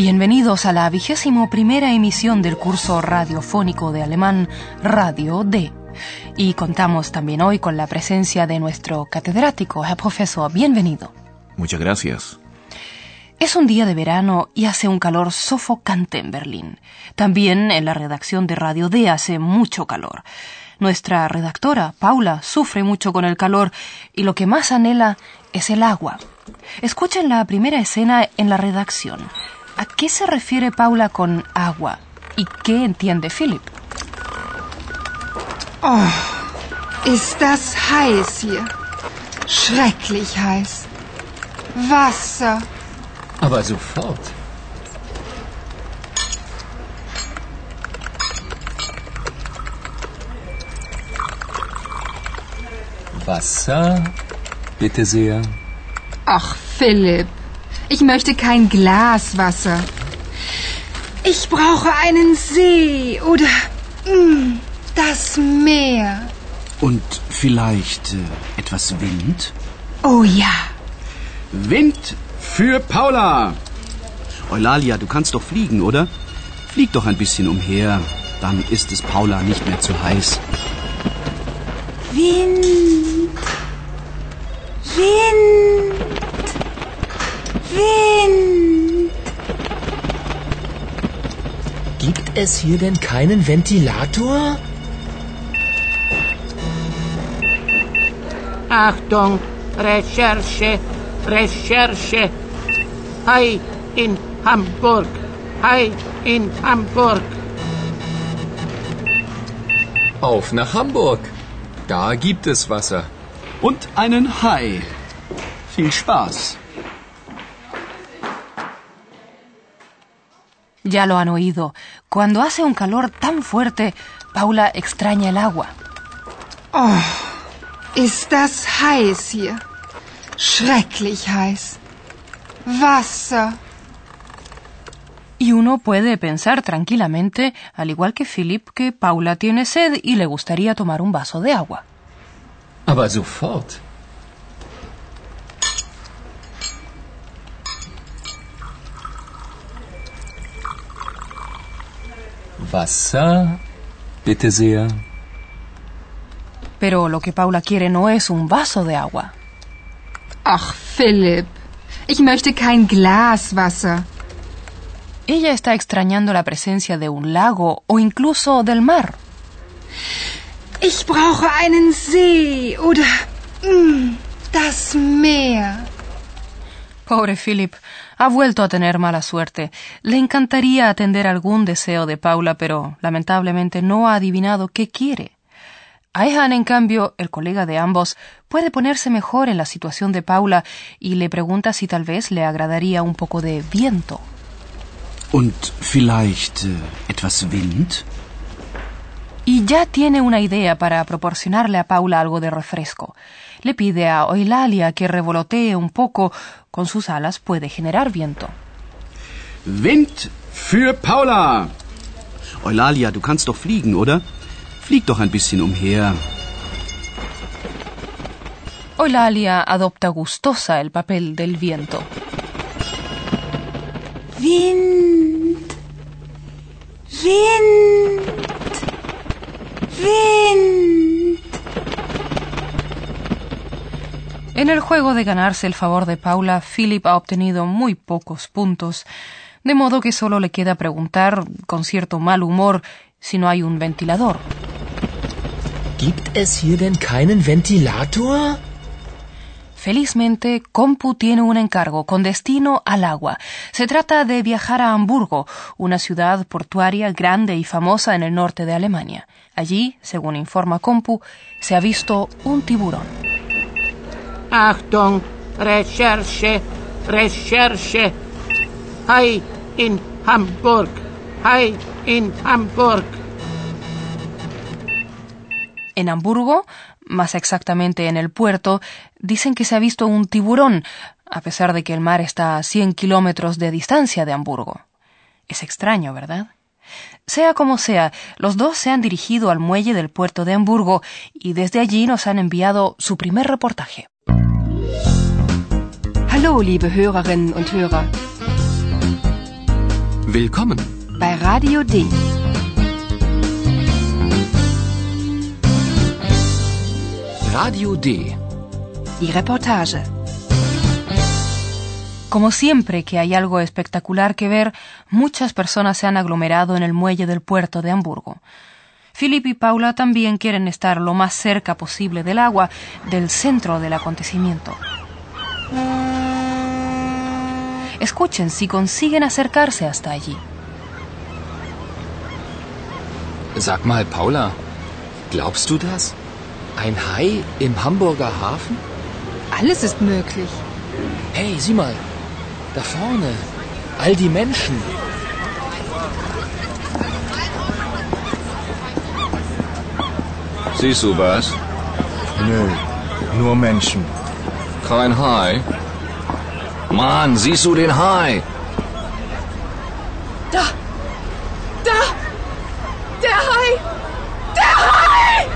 Bienvenidos a la vigésimo primera emisión del curso radiofónico de alemán Radio D. Y contamos también hoy con la presencia de nuestro catedrático, el profesor. Bienvenido. Muchas gracias. Es un día de verano y hace un calor sofocante en Berlín. También en la redacción de Radio D hace mucho calor. Nuestra redactora, Paula, sufre mucho con el calor y lo que más anhela es el agua. Escuchen la primera escena en la redacción. ¿A qué se refiere Paula con agua? ¿Y qué entiende Philip? Oh, ist das heiß hier. Schrecklich heiß. Wasser. Aber sofort. Wasser, bitte sehr. Ach, Philipp, ich möchte kein Glas Wasser. Ich brauche einen See oder mm, das Meer. Und vielleicht äh, etwas Wind? Oh ja. Wind für Paula! Eulalia, du kannst doch fliegen, oder? Flieg doch ein bisschen umher. Dann ist es Paula nicht mehr zu heiß. Wind. Wind. Es hier denn keinen Ventilator? Achtung, Recherche, Recherche. Hi in Hamburg, hi in Hamburg. Auf nach Hamburg. Da gibt es Wasser. Und einen Hai. Viel Spaß. Ya lo han oído. Cuando hace un calor tan fuerte, Paula extraña el agua. Oh, ist das heiß hier. Schrecklich heiß. Wasser. Y uno puede pensar tranquilamente, al igual que Philip, que Paula tiene sed y le gustaría tomar un vaso de agua. Aber sofort. Wasser, bitte sehr. Pero lo que Paula quiere no es un vaso de agua. Ach, Philipp, ich möchte kein Glas Wasser. Ella está extrañando la presencia de un lago o incluso del mar. Ich brauche einen See oder mm, das Meer. Pobre Philip, ha vuelto a tener mala suerte. Le encantaría atender algún deseo de Paula, pero lamentablemente no ha adivinado qué quiere. Ayhan, en cambio, el colega de ambos, puede ponerse mejor en la situación de Paula y le pregunta si tal vez le agradaría un poco de viento. Und vielleicht äh, etwas Wind? Y ya tiene una idea para proporcionarle a Paula algo de refresco. Le pide a Eulalia que revolotee un poco. Con sus alas puede generar viento. Wind für Paula! Eulalia, du kannst doch fliegen, oder? Flieg doch ein bisschen umher. Eulalia adopta gustosa el papel del viento. Wind. Wind. Wind. En el juego de ganarse el favor de Paula, Philip ha obtenido muy pocos puntos, de modo que solo le queda preguntar, con cierto mal humor, si no hay un ventilador. Gibt es hier denn keinen Ventilator? Felizmente, Compu tiene un encargo con destino al agua. Se trata de viajar a Hamburgo, una ciudad portuaria grande y famosa en el norte de Alemania. Allí, según informa Compu, se ha visto un tiburón. Achtung, Recherche, Recherche. Hi in Hamburg, Hay in Hamburg. En Hamburgo, más exactamente en el puerto, dicen que se ha visto un tiburón, a pesar de que el mar está a 100 kilómetros de distancia de Hamburgo. Es extraño, ¿verdad? Sea como sea, los dos se han dirigido al muelle del puerto de Hamburgo y desde allí nos han enviado su primer reportaje. Hallo, liebe Hörerinnen und Hörer. Willkommen. Bei Radio D. Radio D. Die Reportage. Como siempre que hay algo espectacular que ver, muchas personas se han aglomerado en el muelle del puerto de Hamburgo. Philip y Paula también quieren estar lo más cerca posible del agua, del centro del acontecimiento. Escuchen si consiguen acercarse hasta allí. Sag mal, Paula, glaubst du das? Ein Hai im Hamburger Hafen? Alles ist möglich. Hey, sieh mal, da vorne, all die Menschen. Siehst du was? Nö, nur Menschen. Kein Hai? Mann, siehst du den Hai? Da! Da! Der Hai! Der Hai!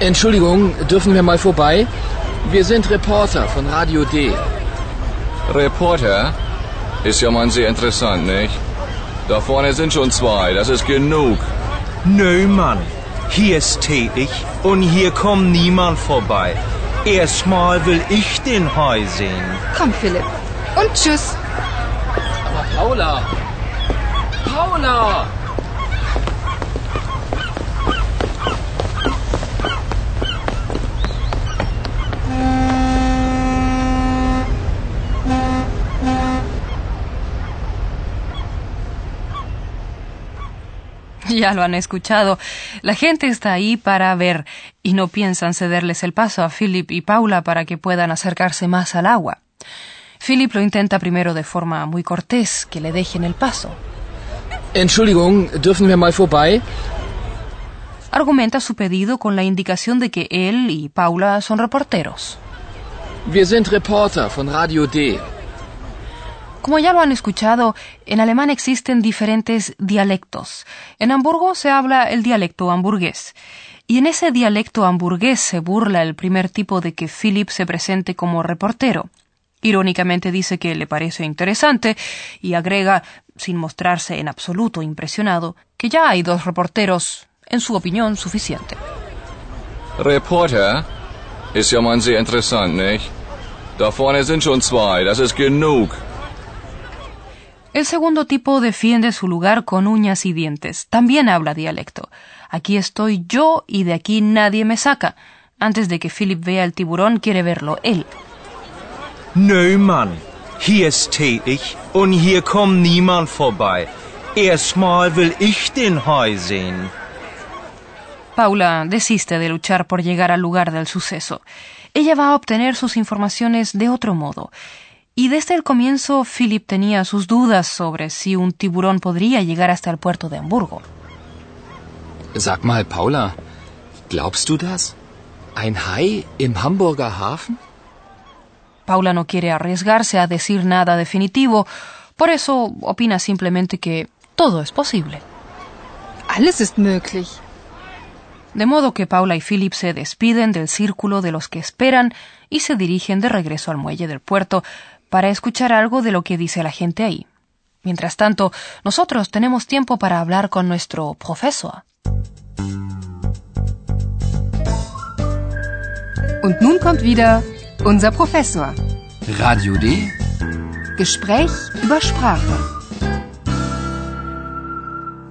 Entschuldigung, dürfen wir mal vorbei? Wir sind Reporter von Radio D. Reporter? Ist ja mal sehr interessant, nicht? Da vorne sind schon zwei, das ist genug. Nö, Mann. Hier ist tätig und hier kommt niemand vorbei. Erstmal will ich den Hai sehen. Komm, Philipp. Und tschüss. Aber Paula! Paula! Ya lo han escuchado. La gente está ahí para ver y no piensan cederles el paso a Philip y Paula para que puedan acercarse más al agua. Philip lo intenta primero de forma muy cortés, que le dejen el paso. Entschuldigung, dürfen wir mal vorbei? Argumenta su pedido con la indicación de que él y Paula son reporteros. Wir sind Reporter von Radio D. Como ya lo han escuchado, en alemán existen diferentes dialectos. En Hamburgo se habla el dialecto hamburgués. Y en ese dialecto hamburgués se burla el primer tipo de que Philip se presente como reportero. Irónicamente dice que le parece interesante y agrega, sin mostrarse en absoluto impresionado, que ya hay dos reporteros, en su opinión, suficiente. Reporter? Ist ja mal sehr interessant, nicht? Da vorne sind schon zwei, das ist genug. El segundo tipo defiende su lugar con uñas y dientes. También habla dialecto. Aquí estoy yo y de aquí nadie me saca. Antes de que Philip vea el tiburón, quiere verlo él. Nö, Mann. Hier ist tätig und hier kommt niemand vorbei. Erstmal will ich den Hai sehen. Paula desiste de luchar por llegar al lugar del suceso. Ella va a obtener sus informaciones de otro modo. Y desde el comienzo Philip tenía sus dudas sobre si un tiburón podría llegar hasta el puerto de Hamburgo. Sag mal, Paula, glaubst du das? Ein Hai im Hamburger Hafen? Paula no quiere arriesgarse a decir nada definitivo, por eso opina simplemente que todo es posible. Alles ist möglich. De modo que Paula y Philip se despiden del círculo de los que esperan y se dirigen de regreso al muelle del puerto para escuchar algo de lo que dice la gente ahí. Mientras tanto, nosotros tenemos tiempo para hablar con nuestro profesor. Und nun kommt wieder unser Professor. Radio D? Gespräch über Sprache.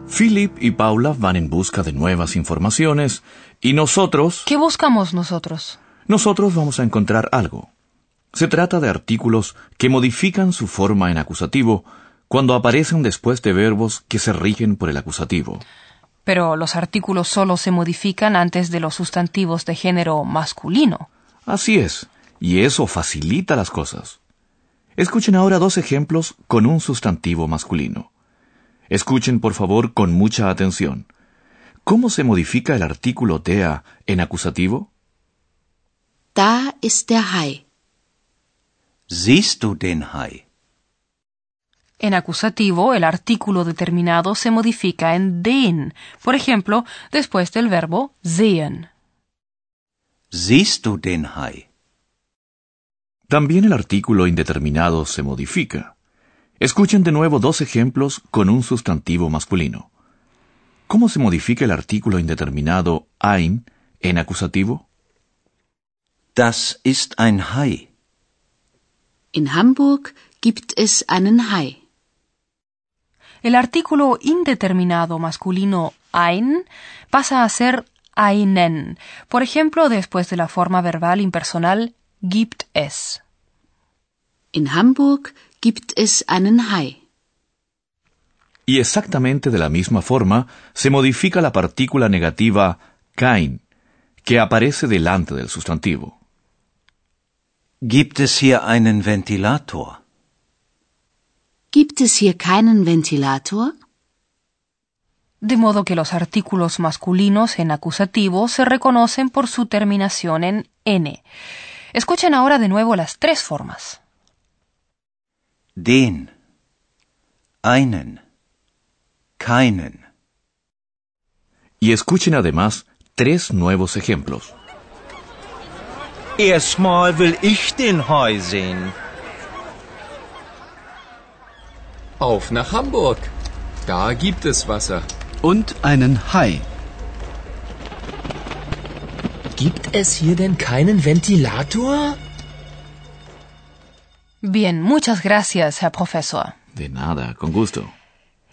Philip y Paula van en busca de nuevas informaciones y nosotros... ¿Qué buscamos nosotros? Nosotros vamos a encontrar algo. Se trata de artículos que modifican su forma en acusativo cuando aparecen después de verbos que se rigen por el acusativo. Pero los artículos solo se modifican antes de los sustantivos de género masculino. Así es, y eso facilita las cosas. Escuchen ahora dos ejemplos con un sustantivo masculino. Escuchen, por favor, con mucha atención. ¿Cómo se modifica el artículo der en acusativo? Da ist der Hai. Siehst du den Hai? En acusativo, el artículo determinado se modifica en den, por ejemplo, después del verbo sehen. Siehst du den Hai? También el artículo indeterminado se modifica. Escuchen de nuevo dos ejemplos con un sustantivo masculino. ¿Cómo se modifica el artículo indeterminado ein en acusativo? Das ist ein Hai. In Hamburg gibt es einen Hai. El artículo indeterminado masculino ein pasa a ser einen, por ejemplo, después de la forma verbal impersonal gibt es. In Hamburg gibt es einen Hai. Y exactamente de la misma forma se modifica la partícula negativa kein, que aparece delante del sustantivo. Gibt es hier einen Ventilator? Gibt es hier keinen Ventilator? De modo que los artículos masculinos en acusativo se reconocen por su terminación en n. Escuchen ahora de nuevo las tres formas. Den. Einen. Keinen. Y escuchen además tres nuevos ejemplos. Erstmal will ich den Hai sehen. Auf nach Hamburg. Da gibt es Wasser. Und einen Hai. Gibt es hier denn keinen Ventilator? Bien, muchas gracias, Herr Profesor. De nada, con gusto.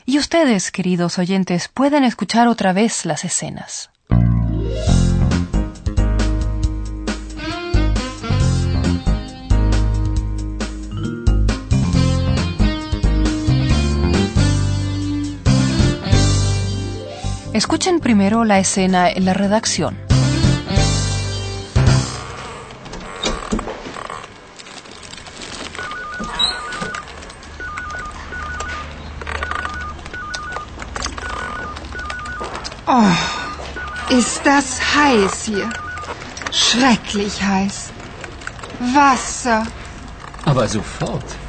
Y ustedes, queridos oyentes, pueden escuchar otra vez las escenas. Escuchen primero la escena en la redacción. Oh, ist das heiß hier. Schrecklich heiß. Wasser. Aber sofort.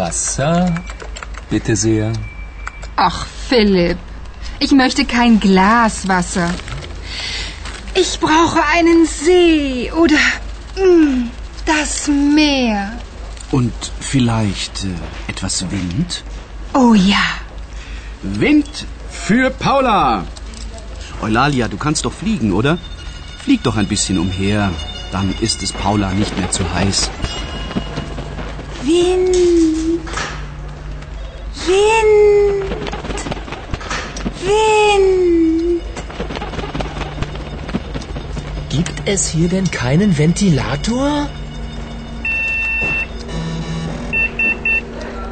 Wasser, bitte sehr. Ach, Philipp, ich möchte kein Glas Wasser. Ich brauche einen See oder mm, das Meer. Und vielleicht äh, etwas Wind? Oh ja. Wind für Paula. Eulalia, du kannst doch fliegen, oder? Flieg doch ein bisschen umher. Dann ist es Paula nicht mehr zu heiß. Wind. Wind. Wind. Gibt es hier denn keinen Ventilator?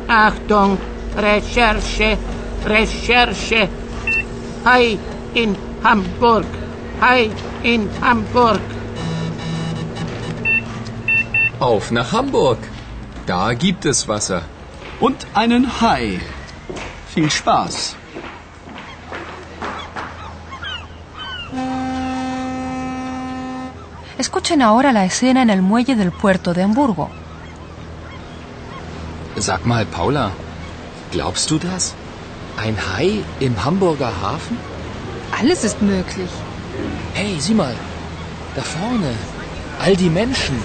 Achtung, Recherche, Recherche. Hai in Hamburg. Hai in Hamburg. Auf nach Hamburg. Da gibt es Wasser. Und einen Hai. Viel Spaß. Escuchen ahora la escena en el muelle del puerto de Hamburgo. Sag mal, Paula, glaubst du das? Ein Hai im Hamburger Hafen? Alles ist möglich. Hey, sieh mal, da vorne, all die Menschen.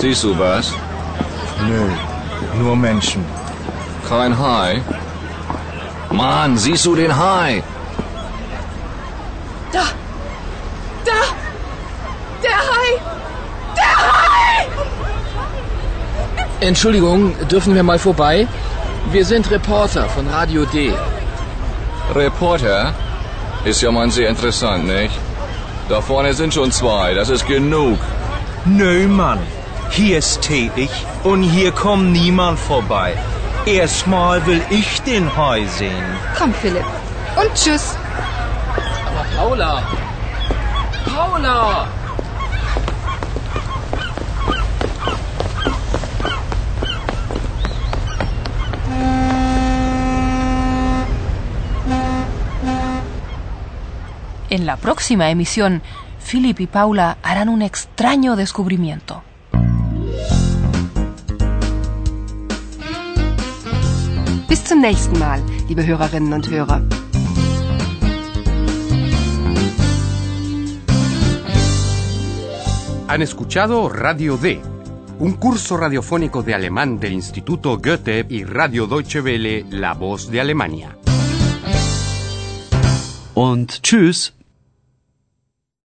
Siehst du was? Nö, nur Menschen. Kein Hai? Mann, siehst du den Hai? Da! Da! Der Hai! Der Hai! Entschuldigung, dürfen wir mal vorbei? Wir sind Reporter von Radio D. Reporter? Ist ja mal sehr interessant, nicht? Da vorne sind schon zwei, das ist genug. Nö, Mann. Hier stehe ich und hier kommt niemand vorbei. Erstmal will ich den Hai sehen. Komm, Philipp. Und tschüss. Aber Paula! Paula! En la próxima emisión, Philip y Paula harán un extraño descubrimiento. Bis zum nächsten Mal, liebe Hörerinnen und Hörer. Han escuchado Radio D, un curso radiofónico de alemán del Instituto Goethe y Radio Deutsche Welle, La Voz de Alemania. Und tschüss.